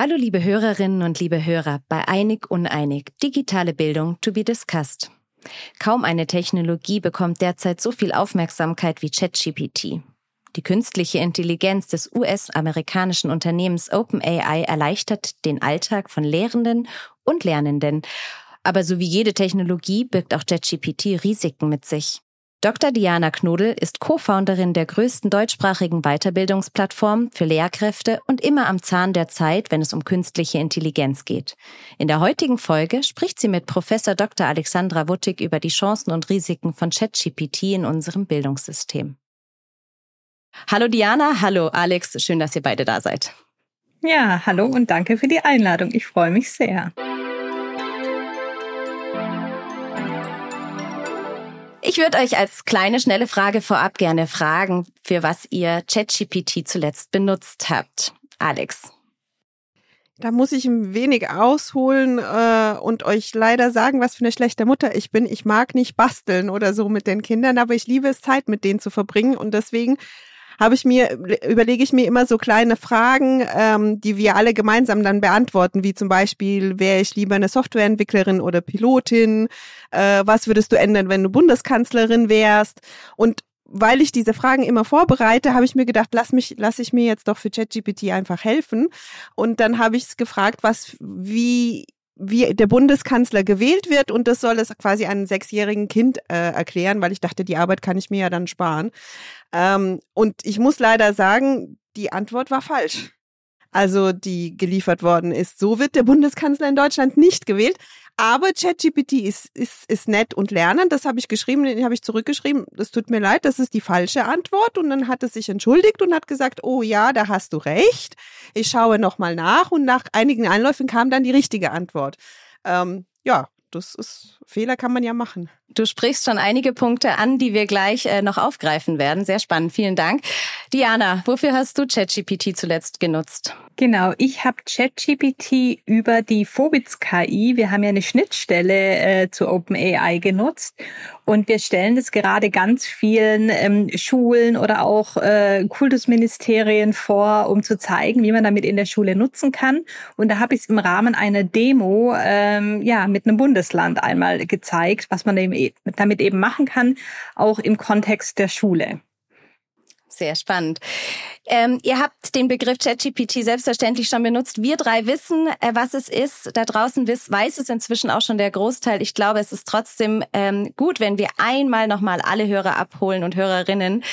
Hallo liebe Hörerinnen und liebe Hörer bei Einig Uneinig, digitale Bildung to be discussed. Kaum eine Technologie bekommt derzeit so viel Aufmerksamkeit wie ChatGPT. Die künstliche Intelligenz des US-amerikanischen Unternehmens OpenAI erleichtert den Alltag von Lehrenden und Lernenden. Aber so wie jede Technologie birgt auch ChatGPT Risiken mit sich. Dr. Diana Knodel ist Co-Founderin der größten deutschsprachigen Weiterbildungsplattform für Lehrkräfte und immer am Zahn der Zeit, wenn es um künstliche Intelligenz geht. In der heutigen Folge spricht sie mit Professor Dr. Alexandra Wuttig über die Chancen und Risiken von ChatGPT in unserem Bildungssystem. Hallo Diana, hallo Alex, schön, dass ihr beide da seid. Ja, hallo und danke für die Einladung. Ich freue mich sehr. Ich würde euch als kleine, schnelle Frage vorab gerne fragen, für was ihr ChatGPT zuletzt benutzt habt. Alex. Da muss ich ein wenig ausholen äh, und euch leider sagen, was für eine schlechte Mutter ich bin. Ich mag nicht basteln oder so mit den Kindern, aber ich liebe es, Zeit mit denen zu verbringen. Und deswegen habe ich mir, überlege ich mir immer so kleine Fragen, ähm, die wir alle gemeinsam dann beantworten, wie zum Beispiel, wäre ich lieber eine Softwareentwicklerin oder Pilotin? Äh, was würdest du ändern, wenn du Bundeskanzlerin wärst? Und weil ich diese Fragen immer vorbereite, habe ich mir gedacht, lass mich, lass ich mir jetzt doch für ChatGPT einfach helfen. Und dann habe ich es gefragt, was, wie wie der Bundeskanzler gewählt wird und das soll es quasi einem sechsjährigen Kind äh, erklären, weil ich dachte, die Arbeit kann ich mir ja dann sparen. Ähm, und ich muss leider sagen, die Antwort war falsch. Also die geliefert worden ist. So wird der Bundeskanzler in Deutschland nicht gewählt. Aber ChatGPT ist, ist, ist nett und lernend. Das habe ich geschrieben, den habe ich zurückgeschrieben. Das tut mir leid, das ist die falsche Antwort. Und dann hat es sich entschuldigt und hat gesagt, oh ja, da hast du recht. Ich schaue nochmal nach. Und nach einigen Einläufen kam dann die richtige Antwort. Ähm, ja, das ist, Fehler kann man ja machen. Du sprichst schon einige Punkte an, die wir gleich äh, noch aufgreifen werden. Sehr spannend. Vielen Dank. Diana, wofür hast du ChatGPT zuletzt genutzt? Genau, ich habe ChatGPT über die Phobits KI, wir haben ja eine Schnittstelle äh, zu OpenAI genutzt und wir stellen das gerade ganz vielen ähm, Schulen oder auch äh, Kultusministerien vor, um zu zeigen, wie man damit in der Schule nutzen kann. Und da habe ich es im Rahmen einer Demo ähm, ja mit einem Bundesland einmal gezeigt, was man e-, damit eben machen kann, auch im Kontext der Schule. Sehr spannend. Ähm, ihr habt den Begriff ChatGPT selbstverständlich schon benutzt. Wir drei wissen, äh, was es ist. Da draußen wiss, weiß es inzwischen auch schon der Großteil. Ich glaube, es ist trotzdem ähm, gut, wenn wir einmal nochmal alle Hörer abholen und Hörerinnen.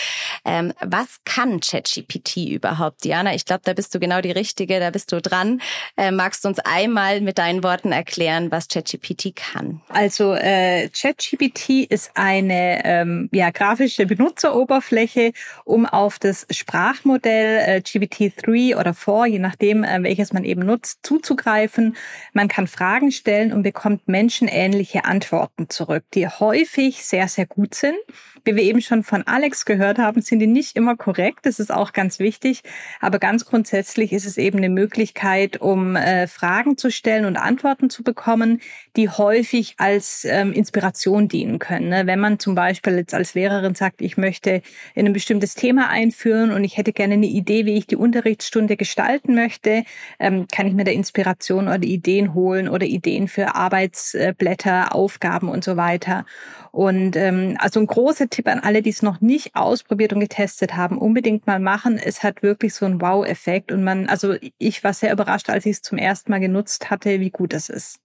Ähm, was kann ChatGPT überhaupt, Diana? Ich glaube, da bist du genau die Richtige, da bist du dran. Äh, magst du uns einmal mit deinen Worten erklären, was ChatGPT kann? Also äh, ChatGPT ist eine ähm, ja, grafische Benutzeroberfläche, um auf das Sprachmodell Modell äh, GPT-3 oder 4, je nachdem, äh, welches man eben nutzt, zuzugreifen. Man kann Fragen stellen und bekommt menschenähnliche Antworten zurück, die häufig sehr, sehr gut sind. Wie wir eben schon von Alex gehört haben, sind die nicht immer korrekt. Das ist auch ganz wichtig. Aber ganz grundsätzlich ist es eben eine Möglichkeit, um äh, Fragen zu stellen und Antworten zu bekommen, die häufig als ähm, Inspiration dienen können. Ne? Wenn man zum Beispiel jetzt als Lehrerin sagt, ich möchte in ein bestimmtes Thema einführen und ich hätte gerne eine Idee, wie ich die Unterrichtsstunde gestalten möchte, ähm, kann ich mir da Inspiration oder Ideen holen oder Ideen für Arbeitsblätter, Aufgaben und so weiter. Und ähm, also ein großer Tipp an alle, die es noch nicht ausprobiert und getestet haben, unbedingt mal machen. Es hat wirklich so einen Wow-Effekt und man, also ich war sehr überrascht, als ich es zum ersten Mal genutzt hatte, wie gut es ist.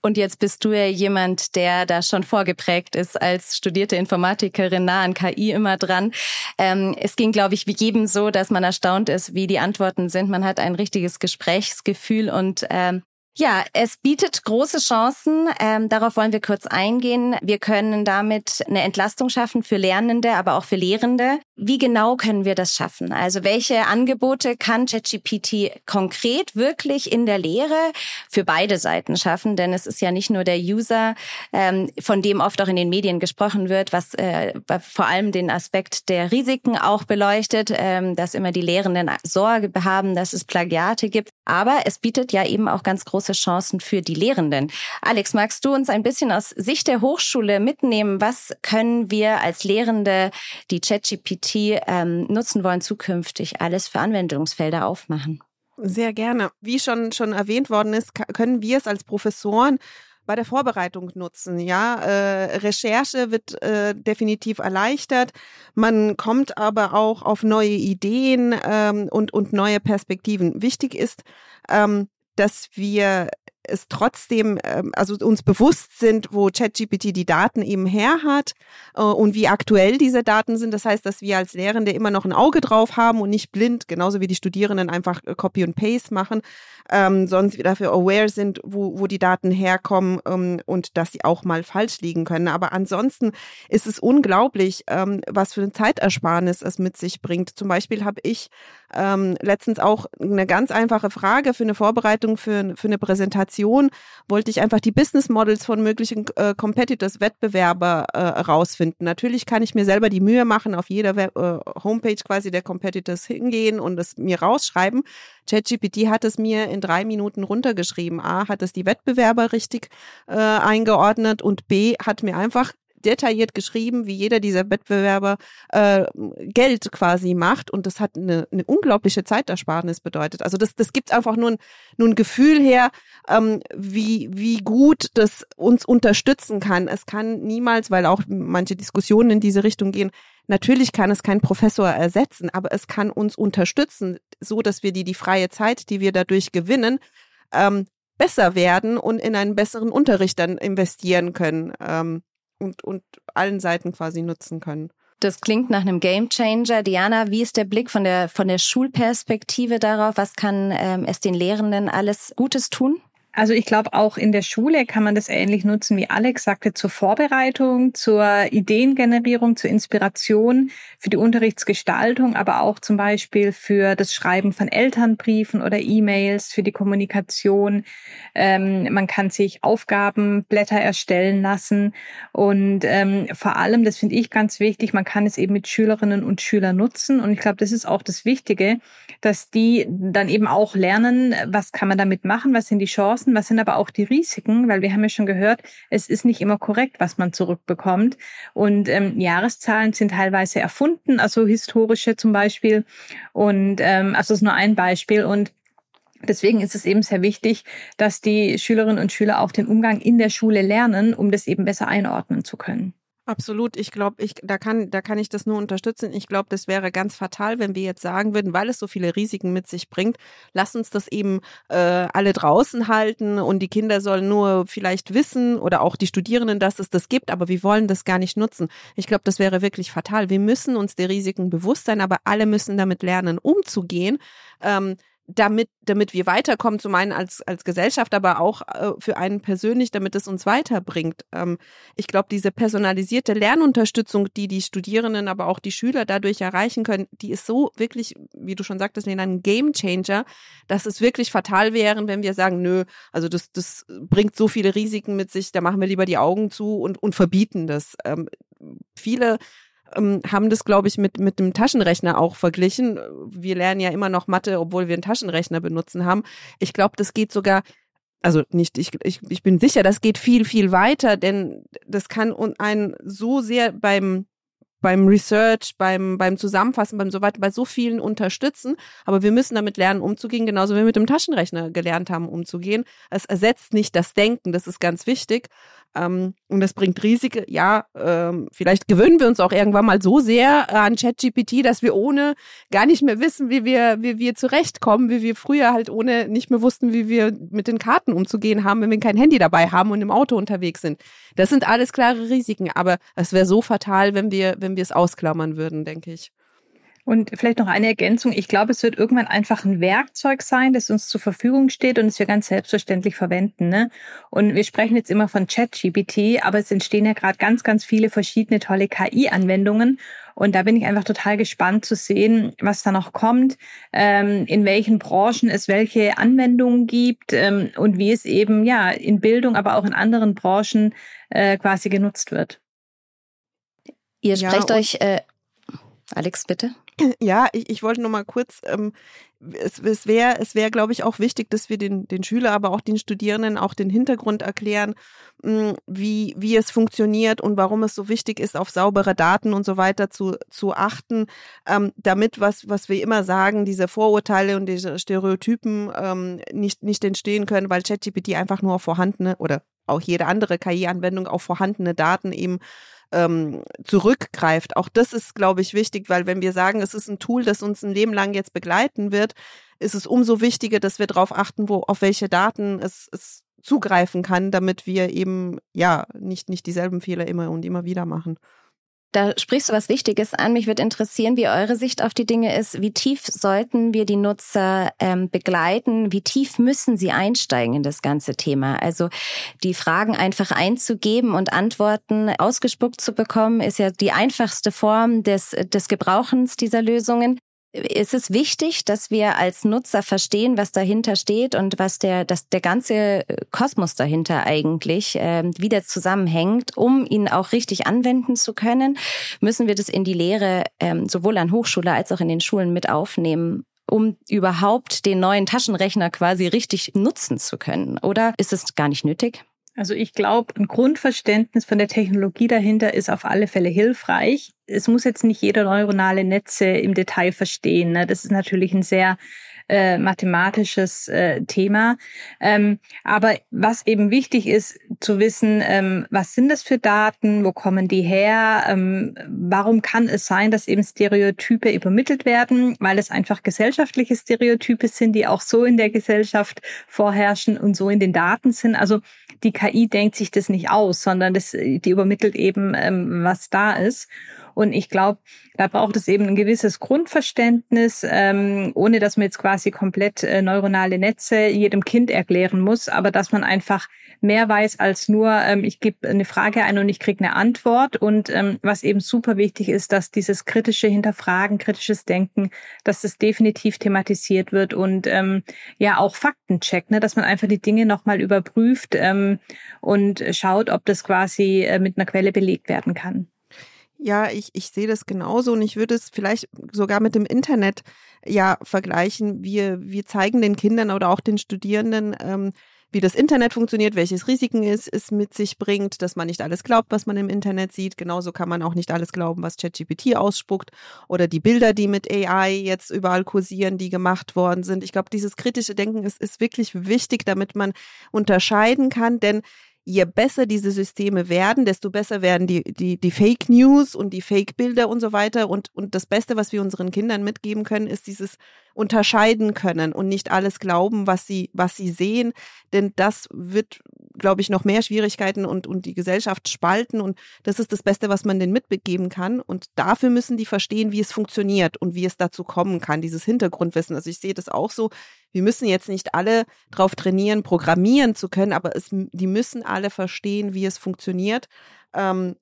Und jetzt bist du ja jemand, der da schon vorgeprägt ist als studierte Informatikerin nah an KI immer dran. Ähm, es ging, glaube ich, wie jedem so, dass man erstaunt ist, wie die Antworten sind. Man hat ein richtiges Gesprächsgefühl und ähm, ja, es bietet große Chancen. Ähm, darauf wollen wir kurz eingehen. Wir können damit eine Entlastung schaffen für Lernende, aber auch für Lehrende. Wie genau können wir das schaffen? Also welche Angebote kann ChatGPT konkret wirklich in der Lehre für beide Seiten schaffen? Denn es ist ja nicht nur der User, ähm, von dem oft auch in den Medien gesprochen wird, was äh, vor allem den Aspekt der Risiken auch beleuchtet, ähm, dass immer die Lehrenden Sorge haben, dass es Plagiate gibt. Aber es bietet ja eben auch ganz große Chancen für die Lehrenden. Alex, magst du uns ein bisschen aus Sicht der Hochschule mitnehmen? Was können wir als Lehrende, die ChatGPT ähm, nutzen wollen, zukünftig alles für Anwendungsfelder aufmachen? Sehr gerne. Wie schon, schon erwähnt worden ist, können wir es als Professoren bei der Vorbereitung nutzen. Ja, äh, Recherche wird äh, definitiv erleichtert. Man kommt aber auch auf neue Ideen ähm, und und neue Perspektiven. Wichtig ist, ähm, dass wir es trotzdem, ähm, also uns bewusst sind, wo ChatGPT die Daten eben her hat äh, und wie aktuell diese Daten sind. Das heißt, dass wir als Lehrende immer noch ein Auge drauf haben und nicht blind, genauso wie die Studierenden einfach äh, Copy und Paste machen, ähm, sondern wir dafür aware sind, wo, wo die Daten herkommen ähm, und dass sie auch mal falsch liegen können. Aber ansonsten ist es unglaublich, ähm, was für eine Zeitersparnis es mit sich bringt. Zum Beispiel habe ich ähm, letztens auch eine ganz einfache Frage für eine Vorbereitung für, für eine Präsentation Präsentation wollte ich einfach die Business Models von möglichen äh, Competitors, Wettbewerber äh, rausfinden. Natürlich kann ich mir selber die Mühe machen, auf jeder Web äh, Homepage quasi der Competitors hingehen und es mir rausschreiben. ChatGPT hat es mir in drei Minuten runtergeschrieben. A, hat es die Wettbewerber richtig äh, eingeordnet und B, hat mir einfach detailliert geschrieben, wie jeder dieser Wettbewerber äh, Geld quasi macht. Und das hat eine, eine unglaubliche Zeitersparnis bedeutet. Also das, das gibt einfach nur ein, nur ein Gefühl her, ähm, wie, wie gut das uns unterstützen kann. Es kann niemals, weil auch manche Diskussionen in diese Richtung gehen, Natürlich kann es kein Professor ersetzen, aber es kann uns unterstützen, so dass wir die, die freie Zeit, die wir dadurch gewinnen, ähm, besser werden und in einen besseren Unterricht dann investieren können. Ähm, und, und allen Seiten quasi nutzen können. Das klingt nach einem Gamechanger. Diana, wie ist der Blick von der, von der Schulperspektive darauf? Was kann ähm, es den Lehrenden alles Gutes tun? Also ich glaube, auch in der Schule kann man das ähnlich nutzen, wie Alex sagte, zur Vorbereitung, zur Ideengenerierung, zur Inspiration, für die Unterrichtsgestaltung, aber auch zum Beispiel für das Schreiben von Elternbriefen oder E-Mails, für die Kommunikation. Ähm, man kann sich Aufgabenblätter erstellen lassen und ähm, vor allem, das finde ich ganz wichtig, man kann es eben mit Schülerinnen und Schülern nutzen und ich glaube, das ist auch das Wichtige, dass die dann eben auch lernen, was kann man damit machen, was sind die Chancen, Chancen, was sind aber auch die Risiken, weil wir haben ja schon gehört, es ist nicht immer korrekt, was man zurückbekommt. Und ähm, Jahreszahlen sind teilweise erfunden, also historische zum Beispiel. Und ähm, also ist nur ein Beispiel. Und Deswegen ist es eben sehr wichtig, dass die Schülerinnen und Schüler auch den Umgang in der Schule lernen, um das eben besser einordnen zu können. Absolut. Ich glaube, ich, da kann, da kann ich das nur unterstützen. Ich glaube, das wäre ganz fatal, wenn wir jetzt sagen würden, weil es so viele Risiken mit sich bringt, lass uns das eben äh, alle draußen halten und die Kinder sollen nur vielleicht wissen oder auch die Studierenden, dass es das gibt, aber wir wollen das gar nicht nutzen. Ich glaube, das wäre wirklich fatal. Wir müssen uns der Risiken bewusst sein, aber alle müssen damit lernen, umzugehen. Ähm, damit, damit wir weiterkommen, zum einen als, als Gesellschaft, aber auch äh, für einen persönlich, damit es uns weiterbringt. Ähm, ich glaube, diese personalisierte Lernunterstützung, die die Studierenden, aber auch die Schüler dadurch erreichen können, die ist so wirklich, wie du schon sagtest, ein Game Changer, dass es wirklich fatal wäre, wenn wir sagen, nö, also das, das bringt so viele Risiken mit sich, da machen wir lieber die Augen zu und, und verbieten das. Ähm, viele ähm, haben das, glaube ich, mit, mit dem Taschenrechner auch verglichen. Wir lernen ja immer noch Mathe, obwohl wir einen Taschenrechner benutzen haben. Ich glaube, das geht sogar also nicht, ich, ich, ich bin sicher, das geht viel, viel weiter, denn das kann einen so sehr beim, beim Research, beim, beim Zusammenfassen, beim so weiter, bei so vielen unterstützen. Aber wir müssen damit lernen, umzugehen, genauso wie wir mit dem Taschenrechner gelernt haben, umzugehen. Es ersetzt nicht das Denken, das ist ganz wichtig. Ähm, und das bringt Risiken. Ja, ähm, vielleicht gewöhnen wir uns auch irgendwann mal so sehr an ChatGPT, dass wir ohne gar nicht mehr wissen, wie wir, wie wir zurechtkommen, wie wir früher halt ohne nicht mehr wussten, wie wir mit den Karten umzugehen haben, wenn wir kein Handy dabei haben und im Auto unterwegs sind. Das sind alles klare Risiken, aber es wäre so fatal, wenn wir, wenn wir es ausklammern würden, denke ich. Und vielleicht noch eine Ergänzung. Ich glaube, es wird irgendwann einfach ein Werkzeug sein, das uns zur Verfügung steht und es wir ganz selbstverständlich verwenden. Ne? Und wir sprechen jetzt immer von ChatGPT, aber es entstehen ja gerade ganz, ganz viele verschiedene tolle KI-Anwendungen. Und da bin ich einfach total gespannt zu sehen, was da noch kommt, ähm, in welchen Branchen es welche Anwendungen gibt ähm, und wie es eben ja in Bildung, aber auch in anderen Branchen äh, quasi genutzt wird. Ihr sprecht ja, euch, äh, Alex, bitte. Ja, ich, ich wollte noch mal kurz, ähm, es, es wäre, es wäre, glaube ich, auch wichtig, dass wir den, den Schüler, aber auch den Studierenden auch den Hintergrund erklären, mh, wie, wie es funktioniert und warum es so wichtig ist, auf saubere Daten und so weiter zu, zu achten, ähm, damit, was, was wir immer sagen, diese Vorurteile und diese Stereotypen ähm, nicht, nicht entstehen können, weil ChatGPT einfach nur auf vorhandene oder auch jede andere KI-Anwendung auf vorhandene Daten eben ähm, zurückgreift. Auch das ist, glaube ich, wichtig, weil wenn wir sagen, es ist ein Tool, das uns ein Leben lang jetzt begleiten wird, ist es umso wichtiger, dass wir darauf achten, wo, auf welche Daten es, es zugreifen kann, damit wir eben ja nicht, nicht dieselben Fehler immer und immer wieder machen. Da sprichst du was Wichtiges an. Mich würde interessieren, wie eure Sicht auf die Dinge ist. Wie tief sollten wir die Nutzer ähm, begleiten? Wie tief müssen sie einsteigen in das ganze Thema? Also die Fragen einfach einzugeben und Antworten ausgespuckt zu bekommen, ist ja die einfachste Form des, des Gebrauchens dieser Lösungen ist es wichtig, dass wir als Nutzer verstehen, was dahinter steht und was der, dass der ganze Kosmos dahinter eigentlich äh, wieder zusammenhängt, um ihn auch richtig anwenden zu können, müssen wir das in die Lehre ähm, sowohl an Hochschule als auch in den Schulen mit aufnehmen um überhaupt den neuen Taschenrechner quasi richtig nutzen zu können? Oder ist es gar nicht nötig? Also ich glaube, ein Grundverständnis von der Technologie dahinter ist auf alle Fälle hilfreich. Es muss jetzt nicht jeder neuronale Netze im Detail verstehen. Ne? Das ist natürlich ein sehr äh, mathematisches äh, Thema. Ähm, aber was eben wichtig ist, zu wissen, ähm, was sind das für Daten, wo kommen die her, ähm, warum kann es sein, dass eben Stereotype übermittelt werden, weil es einfach gesellschaftliche Stereotype sind, die auch so in der Gesellschaft vorherrschen und so in den Daten sind. Also die KI denkt sich das nicht aus, sondern das, die übermittelt eben, ähm, was da ist. Und ich glaube, da braucht es eben ein gewisses Grundverständnis, ähm, ohne dass man jetzt quasi komplett äh, neuronale Netze jedem Kind erklären muss, aber dass man einfach mehr weiß als nur, ähm, ich gebe eine Frage ein und ich kriege eine Antwort. Und ähm, was eben super wichtig ist, dass dieses kritische Hinterfragen, kritisches Denken, dass das definitiv thematisiert wird und ähm, ja auch Fakten checkt, ne? dass man einfach die Dinge nochmal überprüft ähm, und schaut, ob das quasi äh, mit einer Quelle belegt werden kann. Ja, ich, ich sehe das genauso und ich würde es vielleicht sogar mit dem Internet ja vergleichen. Wir, wir zeigen den Kindern oder auch den Studierenden, ähm, wie das Internet funktioniert, welches Risiken es, es mit sich bringt, dass man nicht alles glaubt, was man im Internet sieht. Genauso kann man auch nicht alles glauben, was ChatGPT ausspuckt oder die Bilder, die mit AI jetzt überall kursieren, die gemacht worden sind. Ich glaube, dieses kritische Denken ist, ist wirklich wichtig, damit man unterscheiden kann, denn je besser diese Systeme werden, desto besser werden die, die, die Fake News und die Fake Bilder und so weiter. Und, und das Beste, was wir unseren Kindern mitgeben können, ist dieses unterscheiden können und nicht alles glauben, was sie, was sie sehen. Denn das wird, glaube ich, noch mehr Schwierigkeiten und, und die Gesellschaft spalten. Und das ist das Beste, was man denen mitbegeben kann. Und dafür müssen die verstehen, wie es funktioniert und wie es dazu kommen kann, dieses Hintergrundwissen. Also ich sehe das auch so wir müssen jetzt nicht alle darauf trainieren, programmieren zu können, aber es, die müssen alle verstehen, wie es funktioniert. Ähm,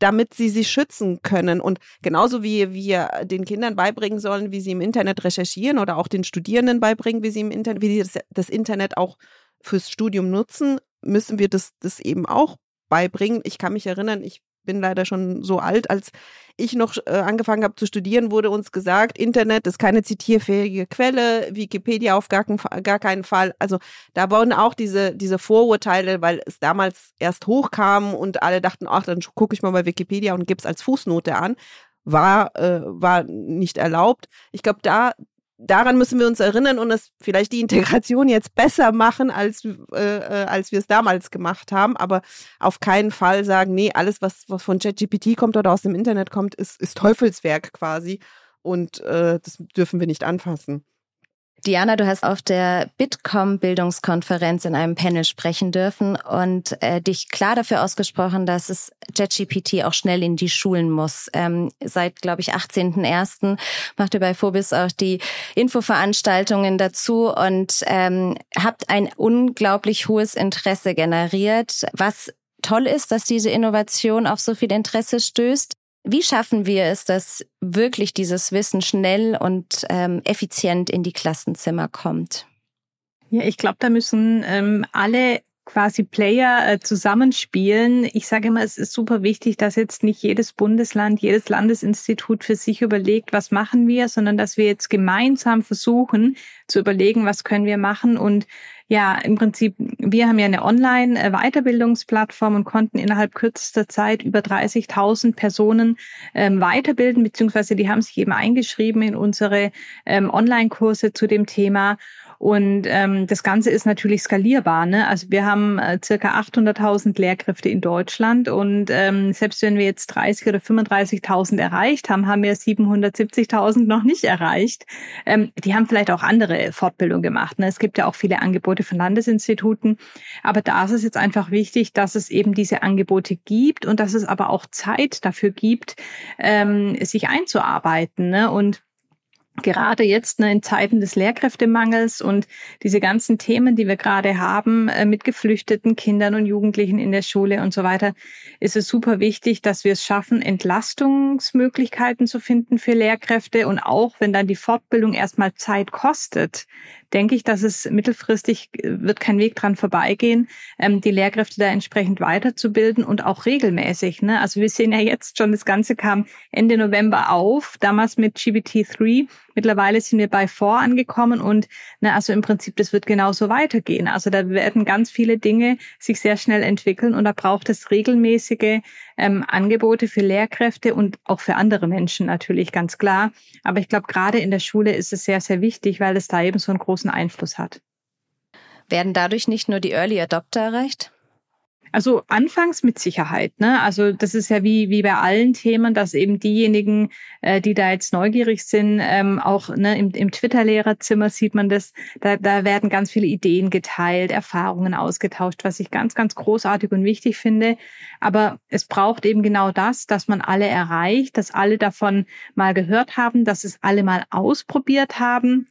damit sie sich schützen können. Und genauso wie wir den Kindern beibringen sollen, wie sie im Internet recherchieren oder auch den Studierenden beibringen, wie sie im Internet, wie sie das, das Internet auch fürs Studium nutzen, müssen wir das, das eben auch beibringen. Ich kann mich erinnern, ich bin leider schon so alt, als ich noch äh, angefangen habe zu studieren, wurde uns gesagt, Internet ist keine zitierfähige Quelle, Wikipedia auf gar, gar keinen Fall. Also da wurden auch diese, diese Vorurteile, weil es damals erst hochkam und alle dachten, ach, dann gucke ich mal bei Wikipedia und gebe es als Fußnote an war, äh, war nicht erlaubt. Ich glaube, da, daran müssen wir uns erinnern und es vielleicht die Integration jetzt besser machen, als, äh, äh, als wir es damals gemacht haben. Aber auf keinen Fall sagen, nee, alles, was, was von ChatGPT kommt oder aus dem Internet kommt, ist, ist Teufelswerk quasi. Und äh, das dürfen wir nicht anfassen. Diana, du hast auf der Bitkom-Bildungskonferenz in einem Panel sprechen dürfen und äh, dich klar dafür ausgesprochen, dass es JetGPT auch schnell in die Schulen muss. Ähm, seit, glaube ich, 18.01. macht ihr bei Phobis auch die Infoveranstaltungen dazu und ähm, habt ein unglaublich hohes Interesse generiert, was toll ist, dass diese Innovation auf so viel Interesse stößt. Wie schaffen wir es, dass wirklich dieses Wissen schnell und ähm, effizient in die Klassenzimmer kommt? Ja, ich glaube, da müssen ähm, alle quasi Player äh, zusammenspielen. Ich sage immer, es ist super wichtig, dass jetzt nicht jedes Bundesland, jedes Landesinstitut für sich überlegt, was machen wir, sondern dass wir jetzt gemeinsam versuchen zu überlegen, was können wir machen und ja, im Prinzip, wir haben ja eine Online-Weiterbildungsplattform und konnten innerhalb kürzester Zeit über 30.000 Personen ähm, weiterbilden, beziehungsweise die haben sich eben eingeschrieben in unsere ähm, Online-Kurse zu dem Thema. Und ähm, das Ganze ist natürlich skalierbar. Ne? Also wir haben äh, circa 800.000 Lehrkräfte in Deutschland und ähm, selbst wenn wir jetzt 30 oder 35.000 erreicht haben, haben wir 770.000 noch nicht erreicht. Ähm, die haben vielleicht auch andere Fortbildung gemacht. Ne? Es gibt ja auch viele Angebote von Landesinstituten, aber da ist es jetzt einfach wichtig, dass es eben diese Angebote gibt und dass es aber auch Zeit dafür gibt, ähm, sich einzuarbeiten. Ne? Und gerade jetzt ne, in Zeiten des Lehrkräftemangels und diese ganzen Themen, die wir gerade haben äh, mit geflüchteten Kindern und Jugendlichen in der Schule und so weiter, ist es super wichtig, dass wir es schaffen, Entlastungsmöglichkeiten zu finden für Lehrkräfte und auch wenn dann die Fortbildung erstmal Zeit kostet, denke ich, dass es mittelfristig äh, wird kein Weg dran vorbeigehen, ähm, die Lehrkräfte da entsprechend weiterzubilden und auch regelmäßig. Ne? Also wir sehen ja jetzt schon, das Ganze kam Ende November auf, damals mit GBT3. Mittlerweile sind wir bei 4 angekommen und ne, also im Prinzip, das wird genauso weitergehen. Also da werden ganz viele Dinge sich sehr schnell entwickeln und da braucht es regelmäßige ähm, Angebote für Lehrkräfte und auch für andere Menschen natürlich, ganz klar. Aber ich glaube, gerade in der Schule ist es sehr, sehr wichtig, weil es da eben so einen großen Einfluss hat. Werden dadurch nicht nur die Early Adopter erreicht? Also anfangs mit Sicherheit. Ne? Also das ist ja wie, wie bei allen Themen, dass eben diejenigen, äh, die da jetzt neugierig sind, ähm, auch ne, im, im Twitter-Lehrerzimmer sieht man das, da, da werden ganz viele Ideen geteilt, Erfahrungen ausgetauscht, was ich ganz, ganz großartig und wichtig finde. Aber es braucht eben genau das, dass man alle erreicht, dass alle davon mal gehört haben, dass es alle mal ausprobiert haben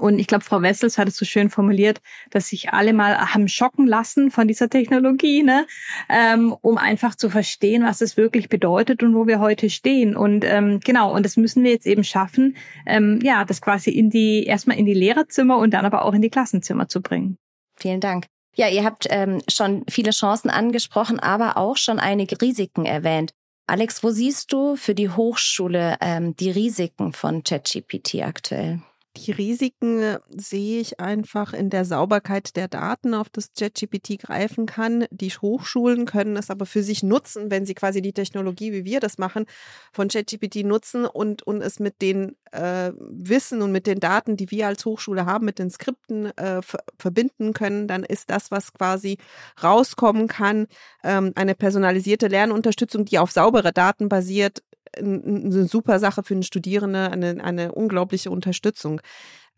und ich glaube, Frau Wessels hat es so schön formuliert, dass sich alle mal haben schocken lassen von dieser Technologie, ne? ähm, um einfach zu verstehen, was es wirklich bedeutet und wo wir heute stehen. Und ähm, genau, und das müssen wir jetzt eben schaffen, ähm, ja, das quasi in die, erstmal in die Lehrerzimmer und dann aber auch in die Klassenzimmer zu bringen. Vielen Dank. Ja, ihr habt ähm, schon viele Chancen angesprochen, aber auch schon einige Risiken erwähnt. Alex, wo siehst du für die Hochschule ähm, die Risiken von ChatGPT aktuell? Die Risiken sehe ich einfach in der Sauberkeit der Daten, auf das ChatGPT greifen kann. Die Hochschulen können es aber für sich nutzen, wenn sie quasi die Technologie, wie wir das machen, von ChatGPT nutzen und, und es mit den äh, Wissen und mit den Daten, die wir als Hochschule haben, mit den Skripten äh, verbinden können, dann ist das, was quasi rauskommen kann, ähm, eine personalisierte Lernunterstützung, die auf saubere Daten basiert, eine super Sache für einen Studierende, eine, eine unglaubliche Unterstützung.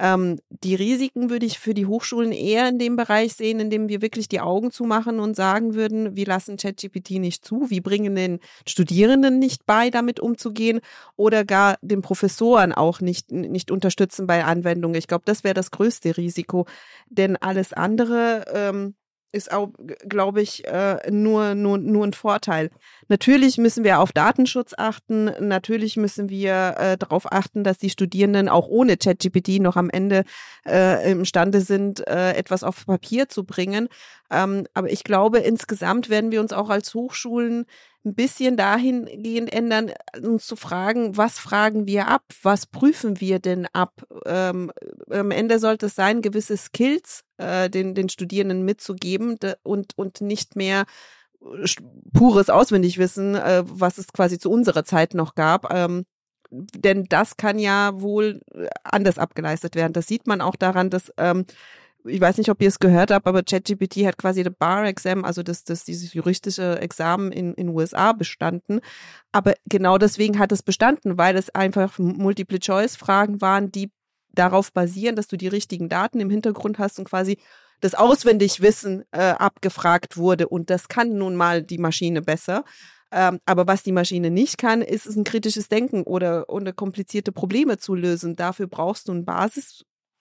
Ähm, die Risiken würde ich für die Hochschulen eher in dem Bereich sehen, in dem wir wirklich die Augen zumachen und sagen würden, wir lassen ChatGPT nicht zu, wir bringen den Studierenden nicht bei, damit umzugehen oder gar den Professoren auch nicht, nicht unterstützen bei Anwendungen. Ich glaube, das wäre das größte Risiko, denn alles andere ähm, ist auch, glaube ich, äh, nur, nur, nur ein Vorteil. Natürlich müssen wir auf Datenschutz achten. Natürlich müssen wir äh, darauf achten, dass die Studierenden auch ohne ChatGPT noch am Ende äh, imstande sind, äh, etwas auf Papier zu bringen. Ähm, aber ich glaube, insgesamt werden wir uns auch als Hochschulen ein bisschen dahingehend ändern, uns zu fragen, was fragen wir ab? Was prüfen wir denn ab? Ähm, am Ende sollte es sein, gewisse Skills äh, den, den Studierenden mitzugeben und, und nicht mehr äh, pures Auswendigwissen, äh, was es quasi zu unserer Zeit noch gab. Ähm, denn das kann ja wohl äh, anders abgeleistet werden. Das sieht man auch daran, dass ähm, ich weiß nicht, ob ihr es gehört habt, aber ChatGPT hat quasi das Bar-Exam, also das, das, dieses juristische Examen in in USA bestanden. Aber genau deswegen hat es bestanden, weil es einfach Multiple-Choice-Fragen waren, die darauf basieren, dass du die richtigen Daten im Hintergrund hast und quasi das Auswendigwissen äh, abgefragt wurde. Und das kann nun mal die Maschine besser. Ähm, aber was die Maschine nicht kann, ist, ist ein kritisches Denken oder, oder komplizierte Probleme zu lösen. Dafür brauchst du ein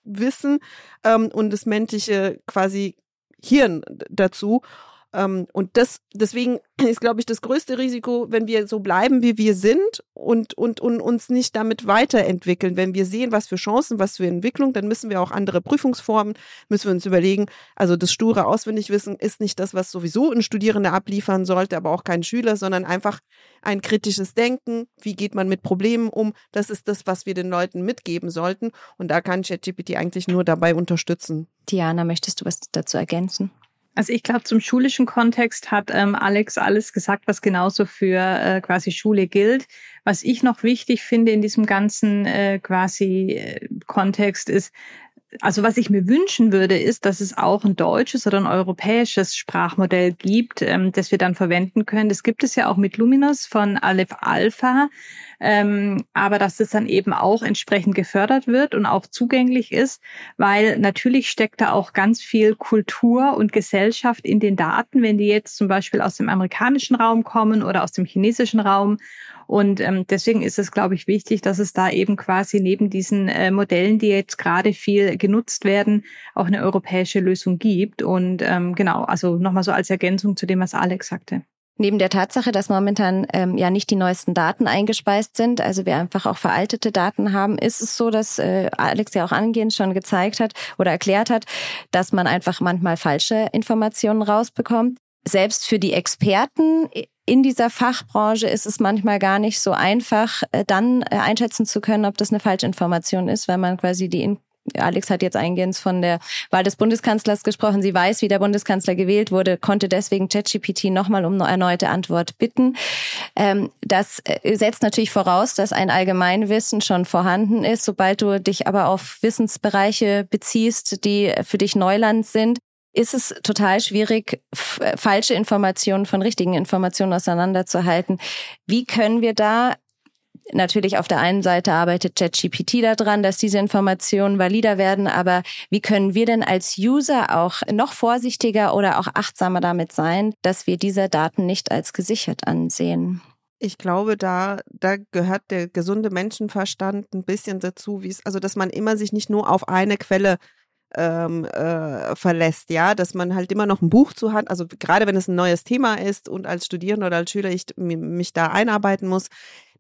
Basiswissen ähm, und das menschliche quasi Hirn dazu. Ähm, und das, deswegen ist, glaube ich, das größte Risiko, wenn wir so bleiben, wie wir sind und, und, und uns nicht damit weiterentwickeln. Wenn wir sehen, was für Chancen, was für Entwicklung, dann müssen wir auch andere Prüfungsformen, müssen wir uns überlegen. Also das sture Auswendigwissen ist nicht das, was sowieso ein Studierender abliefern sollte, aber auch kein Schüler, sondern einfach ein kritisches Denken. Wie geht man mit Problemen um? Das ist das, was wir den Leuten mitgeben sollten. Und da kann ChatGPT eigentlich nur dabei unterstützen. Diana, möchtest du was dazu ergänzen? Also ich glaube, zum schulischen Kontext hat ähm, Alex alles gesagt, was genauso für äh, quasi Schule gilt. Was ich noch wichtig finde in diesem ganzen äh, quasi äh, Kontext ist, also was ich mir wünschen würde, ist, dass es auch ein deutsches oder ein europäisches Sprachmodell gibt, ähm, das wir dann verwenden können. Das gibt es ja auch mit Luminous von Aleph Alpha, ähm, aber dass es dann eben auch entsprechend gefördert wird und auch zugänglich ist, weil natürlich steckt da auch ganz viel Kultur und Gesellschaft in den Daten, wenn die jetzt zum Beispiel aus dem amerikanischen Raum kommen oder aus dem chinesischen Raum und ähm, deswegen ist es, glaube ich, wichtig, dass es da eben quasi neben diesen äh, Modellen, die jetzt gerade viel genutzt werden, auch eine europäische Lösung gibt. Und ähm, genau, also nochmal so als Ergänzung zu dem, was Alex sagte. Neben der Tatsache, dass momentan ähm, ja nicht die neuesten Daten eingespeist sind, also wir einfach auch veraltete Daten haben, ist es so, dass äh, Alex ja auch angehend schon gezeigt hat oder erklärt hat, dass man einfach manchmal falsche Informationen rausbekommt. Selbst für die Experten in dieser Fachbranche ist es manchmal gar nicht so einfach, äh, dann äh, einschätzen zu können, ob das eine Falschinformation ist, wenn man quasi die Alex hat jetzt eingehend von der Wahl des Bundeskanzlers gesprochen. Sie weiß, wie der Bundeskanzler gewählt wurde, konnte deswegen ChatGPT nochmal um eine erneute Antwort bitten. Ähm, das äh, setzt natürlich voraus, dass ein Allgemeinwissen schon vorhanden ist. Sobald du dich aber auf Wissensbereiche beziehst, die für dich Neuland sind, ist es total schwierig, äh, falsche Informationen von richtigen Informationen auseinanderzuhalten. Wie können wir da Natürlich auf der einen Seite arbeitet ChatGPT daran, dass diese Informationen valider werden, aber wie können wir denn als User auch noch vorsichtiger oder auch achtsamer damit sein, dass wir diese Daten nicht als gesichert ansehen? Ich glaube, da, da gehört der gesunde Menschenverstand ein bisschen dazu, wie es, also dass man immer sich nicht nur auf eine Quelle ähm, äh, verlässt, ja, dass man halt immer noch ein Buch zu hat, also gerade wenn es ein neues Thema ist und als Studierender oder als Schüler ich mich da einarbeiten muss,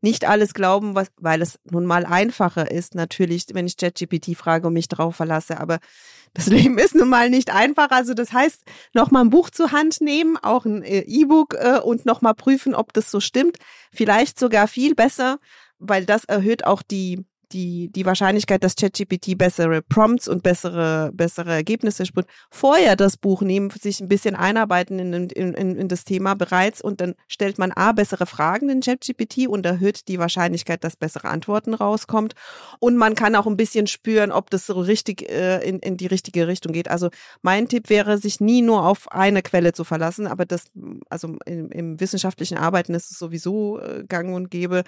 nicht alles glauben, was, weil es nun mal einfacher ist, natürlich, wenn ich ChatGPT frage und mich drauf verlasse, aber das Leben ist nun mal nicht einfach. Also das heißt, nochmal ein Buch zur Hand nehmen, auch ein äh, E-Book äh, und nochmal prüfen, ob das so stimmt. Vielleicht sogar viel besser, weil das erhöht auch die die, die Wahrscheinlichkeit, dass ChatGPT bessere Prompts und bessere, bessere Ergebnisse spricht, vorher das Buch nehmen, sich ein bisschen einarbeiten in, in, in, in das Thema bereits und dann stellt man A, bessere Fragen in ChatGPT und erhöht die Wahrscheinlichkeit, dass bessere Antworten rauskommt. Und man kann auch ein bisschen spüren, ob das so richtig äh, in, in die richtige Richtung geht. Also mein Tipp wäre, sich nie nur auf eine Quelle zu verlassen, aber das, also im, im wissenschaftlichen Arbeiten ist es sowieso äh, gang und gäbe,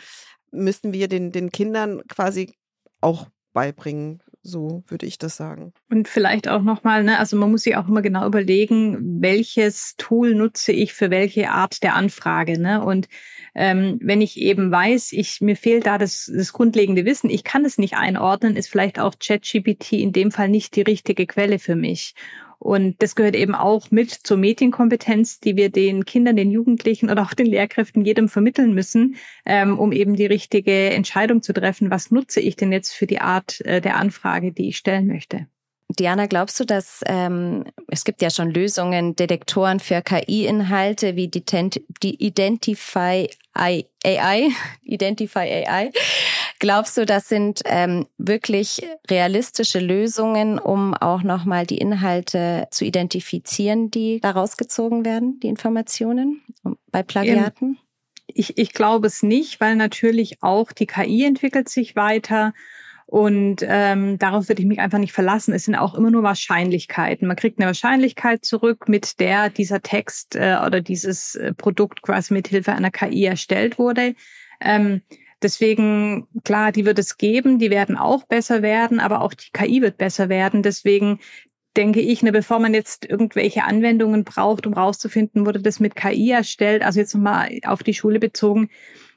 müssen wir den, den Kindern quasi auch beibringen. So würde ich das sagen. Und vielleicht auch nochmal, ne, also man muss sich auch immer genau überlegen, welches Tool nutze ich für welche Art der Anfrage. Ne? Und ähm, wenn ich eben weiß, ich, mir fehlt da das, das grundlegende Wissen, ich kann es nicht einordnen, ist vielleicht auch ChatGPT in dem Fall nicht die richtige Quelle für mich. Und das gehört eben auch mit zur Medienkompetenz, die wir den Kindern, den Jugendlichen oder auch den Lehrkräften jedem vermitteln müssen, ähm, um eben die richtige Entscheidung zu treffen. Was nutze ich denn jetzt für die Art äh, der Anfrage, die ich stellen möchte? Diana, glaubst du, dass ähm, es gibt ja schon Lösungen, Detektoren für KI-Inhalte wie die, die Identify AI, Identify AI. Glaubst du, das sind ähm, wirklich realistische Lösungen, um auch nochmal die Inhalte zu identifizieren, die daraus gezogen werden, die Informationen bei Plagiaten? Ich, ich glaube es nicht, weil natürlich auch die KI entwickelt sich weiter und ähm, darauf würde ich mich einfach nicht verlassen. Es sind auch immer nur Wahrscheinlichkeiten. Man kriegt eine Wahrscheinlichkeit zurück, mit der dieser Text äh, oder dieses äh, Produkt quasi mit Hilfe einer KI erstellt wurde. Ähm, deswegen, klar, die wird es geben, die werden auch besser werden, aber auch die KI wird besser werden. Deswegen denke ich, ne, bevor man jetzt irgendwelche Anwendungen braucht, um rauszufinden, wurde das mit KI erstellt, also jetzt nochmal auf die Schule bezogen,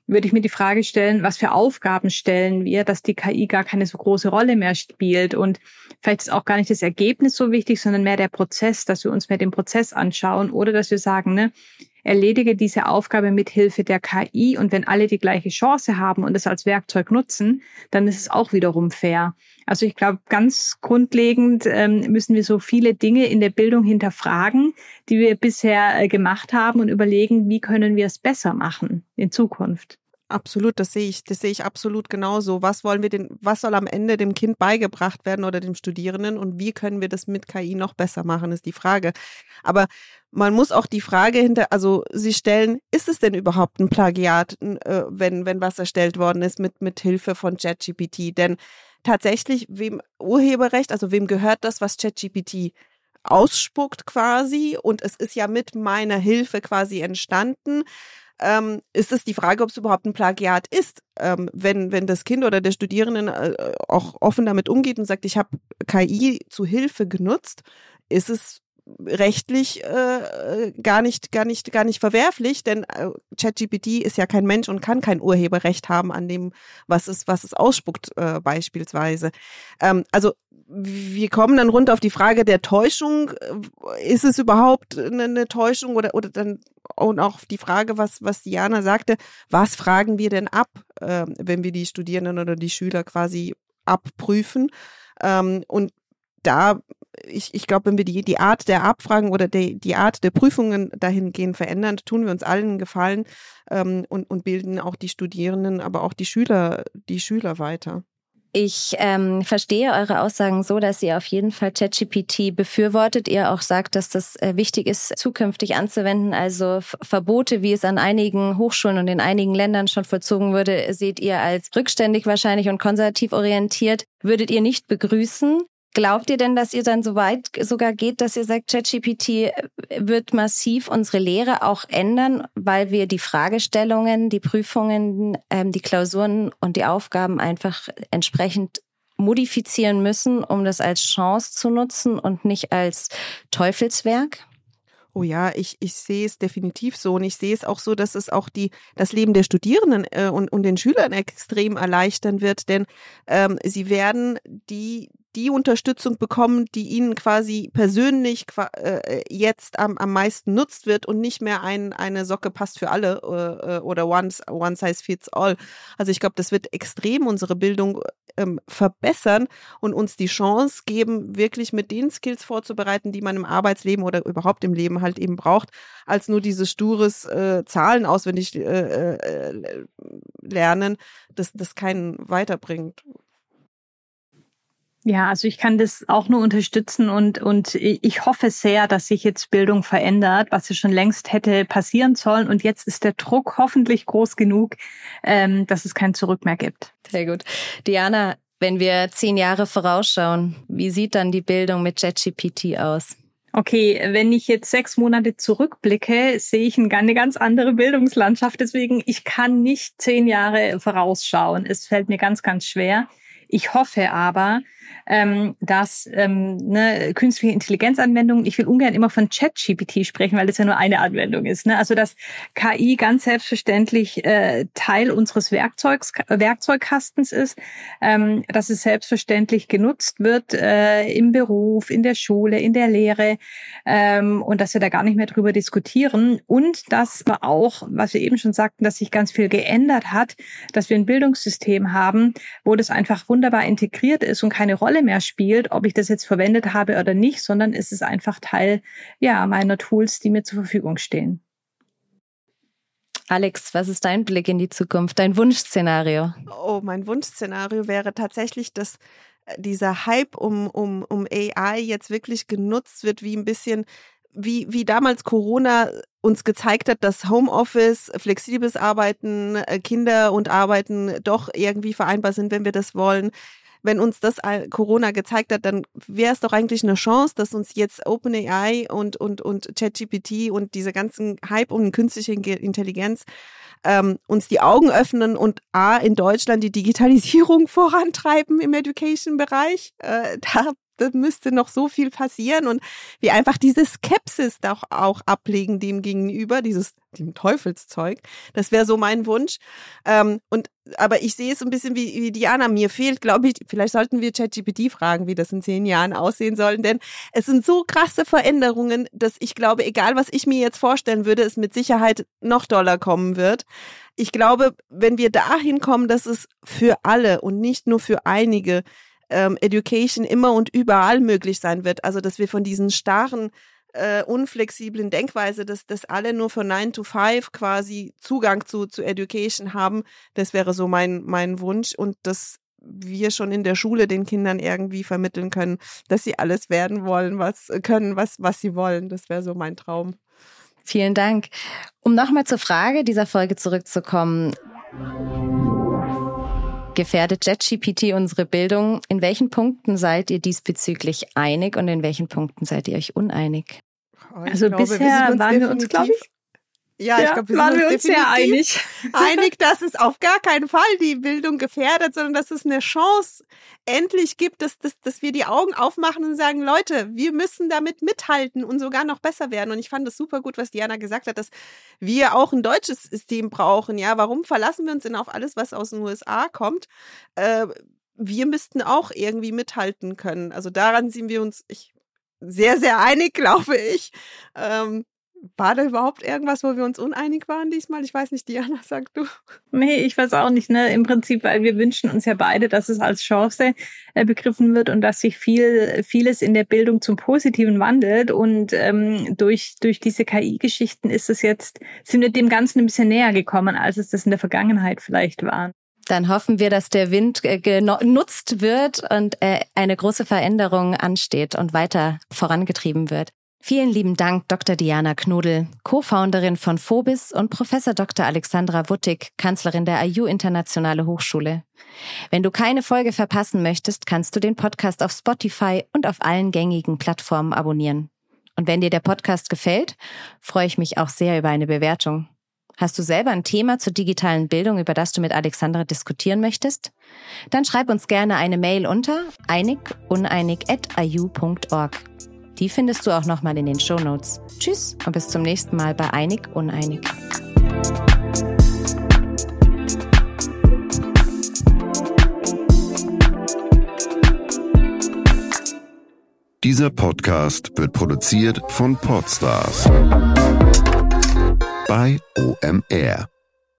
würde ich mir die Frage stellen, was für Aufgaben stellen wir, dass die KI gar keine so große Rolle mehr spielt. Und vielleicht ist auch gar nicht das Ergebnis so wichtig, sondern mehr der Prozess, dass wir uns mehr den Prozess anschauen oder dass wir sagen, ne, erledige diese Aufgabe mit Hilfe der KI und wenn alle die gleiche Chance haben und es als Werkzeug nutzen, dann ist es auch wiederum fair. Also ich glaube, ganz grundlegend ähm, müssen wir so viele Dinge in der Bildung hinterfragen, die wir bisher äh, gemacht haben und überlegen, wie können wir es besser machen in Zukunft. Absolut, das sehe ich, das sehe ich absolut genauso. Was wollen wir denn, was soll am Ende dem Kind beigebracht werden oder dem Studierenden und wie können wir das mit KI noch besser machen, ist die Frage. Aber man muss auch die Frage hinter, also Sie stellen, ist es denn überhaupt ein Plagiat, äh, wenn, wenn was erstellt worden ist mit, mit Hilfe von ChatGPT? Denn tatsächlich, wem Urheberrecht, also wem gehört das, was ChatGPT ausspuckt quasi und es ist ja mit meiner Hilfe quasi entstanden ähm, ist es die Frage, ob es überhaupt ein Plagiat ist. Ähm, wenn, wenn das Kind oder der Studierende äh, auch offen damit umgeht und sagt, ich habe KI zu Hilfe genutzt, ist es rechtlich äh, gar nicht gar nicht gar nicht verwerflich, denn äh, ChatGPT ist ja kein Mensch und kann kein Urheberrecht haben an dem was es was es ausspuckt äh, beispielsweise. Ähm, also wir kommen dann runter auf die Frage der Täuschung. Ist es überhaupt eine, eine Täuschung oder oder dann und auch die Frage, was, was Diana sagte, was fragen wir denn ab, äh, wenn wir die Studierenden oder die Schüler quasi abprüfen? Ähm, und da, ich, ich glaube, wenn wir die, die Art der Abfragen oder die, die Art der Prüfungen dahingehend verändern, tun wir uns allen einen Gefallen ähm, und, und bilden auch die Studierenden, aber auch die Schüler, die Schüler weiter. Ich ähm, verstehe eure Aussagen so, dass ihr auf jeden Fall ChatGPT befürwortet. Ihr auch sagt, dass das äh, wichtig ist, zukünftig anzuwenden. Also Verbote, wie es an einigen Hochschulen und in einigen Ländern schon vollzogen würde, seht ihr als rückständig wahrscheinlich und konservativ orientiert. Würdet ihr nicht begrüßen? Glaubt ihr denn, dass ihr dann so weit sogar geht, dass ihr sagt, ChatGPT wird massiv unsere Lehre auch ändern, weil wir die Fragestellungen, die Prüfungen, ähm, die Klausuren und die Aufgaben einfach entsprechend modifizieren müssen, um das als Chance zu nutzen und nicht als Teufelswerk? Oh ja, ich, ich sehe es definitiv so und ich sehe es auch so, dass es auch die, das Leben der Studierenden äh, und, und den Schülern extrem erleichtern wird, denn ähm, sie werden die, die Unterstützung bekommen, die ihnen quasi persönlich äh, jetzt am, am meisten nutzt wird und nicht mehr ein, eine Socke passt für alle äh, oder one, one size fits all. Also ich glaube, das wird extrem unsere Bildung ähm, verbessern und uns die Chance geben, wirklich mit den Skills vorzubereiten, die man im Arbeitsleben oder überhaupt im Leben halt eben braucht, als nur dieses stures äh, Zahlen auswendig äh, äh, lernen, das, das keinen weiterbringt. Ja, also ich kann das auch nur unterstützen und, und ich hoffe sehr, dass sich jetzt Bildung verändert, was ja schon längst hätte passieren sollen. Und jetzt ist der Druck hoffentlich groß genug, ähm, dass es kein Zurück mehr gibt. Sehr gut. Diana, wenn wir zehn Jahre vorausschauen, wie sieht dann die Bildung mit JetGPT aus? Okay, wenn ich jetzt sechs Monate zurückblicke, sehe ich eine ganz andere Bildungslandschaft. Deswegen, ich kann nicht zehn Jahre vorausschauen. Es fällt mir ganz, ganz schwer. Ich hoffe aber, ähm, dass ähm, ne, künstliche Intelligenzanwendungen, ich will ungern immer von ChatGPT sprechen, weil das ja nur eine Anwendung ist. Ne? Also dass KI ganz selbstverständlich äh, Teil unseres Werkzeugs, Werkzeugkastens ist, ähm, dass es selbstverständlich genutzt wird äh, im Beruf, in der Schule, in der Lehre ähm, und dass wir da gar nicht mehr drüber diskutieren und dass wir auch, was wir eben schon sagten, dass sich ganz viel geändert hat, dass wir ein Bildungssystem haben, wo das einfach wunderbar integriert ist und keine Rolle Rolle mehr spielt, ob ich das jetzt verwendet habe oder nicht, sondern es ist einfach Teil ja meiner Tools, die mir zur Verfügung stehen. Alex, was ist dein Blick in die Zukunft, dein Wunschszenario? Oh, mein Wunschszenario wäre tatsächlich, dass äh, dieser Hype um, um, um AI jetzt wirklich genutzt wird, wie ein bisschen, wie, wie damals Corona uns gezeigt hat, dass Homeoffice, flexibles Arbeiten, äh, Kinder und Arbeiten doch irgendwie vereinbar sind, wenn wir das wollen wenn uns das Corona gezeigt hat, dann wäre es doch eigentlich eine Chance, dass uns jetzt OpenAI und, und, und ChatGPT und diese ganzen Hype um künstliche Intelligenz ähm, uns die Augen öffnen und A, in Deutschland die Digitalisierung vorantreiben im Education-Bereich. Äh, da da müsste noch so viel passieren und wir einfach diese Skepsis doch auch ablegen dem gegenüber, dieses dem Teufelszeug. Das wäre so mein Wunsch. Ähm, und aber ich sehe es ein bisschen wie, wie Diana. Mir fehlt, glaube ich, vielleicht sollten wir ChatGPT fragen, wie das in zehn Jahren aussehen soll. Denn es sind so krasse Veränderungen, dass ich glaube, egal was ich mir jetzt vorstellen würde, es mit Sicherheit noch doller kommen wird. Ich glaube, wenn wir dahin kommen, dass es für alle und nicht nur für einige ähm, Education immer und überall möglich sein wird. Also, dass wir von diesen starren äh, unflexiblen Denkweise, dass, dass alle nur von 9 to 5 quasi Zugang zu, zu Education haben. Das wäre so mein, mein Wunsch und dass wir schon in der Schule den Kindern irgendwie vermitteln können, dass sie alles werden wollen, was können, was, was sie wollen. Das wäre so mein Traum. Vielen Dank. Um nochmal zur Frage dieser Folge zurückzukommen. Gefährdet JetGPT unsere Bildung? In welchen Punkten seid ihr diesbezüglich einig und in welchen Punkten seid ihr euch uneinig? Also glaube, bisher wir waren wir uns, glaube ich, ja, ja, ich glaube, wir waren wir uns sehr einig. einig, dass es auf gar keinen Fall die Bildung gefährdet, sondern dass es eine Chance endlich gibt, dass, dass, dass wir die Augen aufmachen und sagen, Leute, wir müssen damit mithalten und sogar noch besser werden. Und ich fand es super gut, was Diana gesagt hat, dass wir auch ein deutsches System brauchen. Ja, warum verlassen wir uns denn auf alles, was aus den USA kommt? Äh, wir müssten auch irgendwie mithalten können. Also daran sind wir uns ich, sehr, sehr einig, glaube ich. Ähm, war da überhaupt irgendwas, wo wir uns uneinig waren diesmal? Ich weiß nicht, Diana, sag du. Nee, ich weiß auch nicht, ne? Im Prinzip, weil wir wünschen uns ja beide, dass es als Chance äh, begriffen wird und dass sich viel, vieles in der Bildung zum Positiven wandelt. Und ähm, durch, durch diese KI-Geschichten ist es jetzt, sind wir dem Ganzen ein bisschen näher gekommen, als es das in der Vergangenheit vielleicht war. Dann hoffen wir, dass der Wind äh, genutzt wird und äh, eine große Veränderung ansteht und weiter vorangetrieben wird. Vielen lieben Dank, Dr. Diana Knudel, Co-Founderin von Phobis und Professor Dr. Alexandra Wuttig, Kanzlerin der IU Internationale Hochschule. Wenn du keine Folge verpassen möchtest, kannst du den Podcast auf Spotify und auf allen gängigen Plattformen abonnieren. Und wenn dir der Podcast gefällt, freue ich mich auch sehr über eine Bewertung. Hast du selber ein Thema zur digitalen Bildung, über das du mit Alexandra diskutieren möchtest? Dann schreib uns gerne eine Mail unter einig.uneinig.iu.org. Die findest du auch nochmal in den Show Notes. Tschüss und bis zum nächsten Mal bei Einig Uneinig. Dieser Podcast wird produziert von Podstars bei OMR.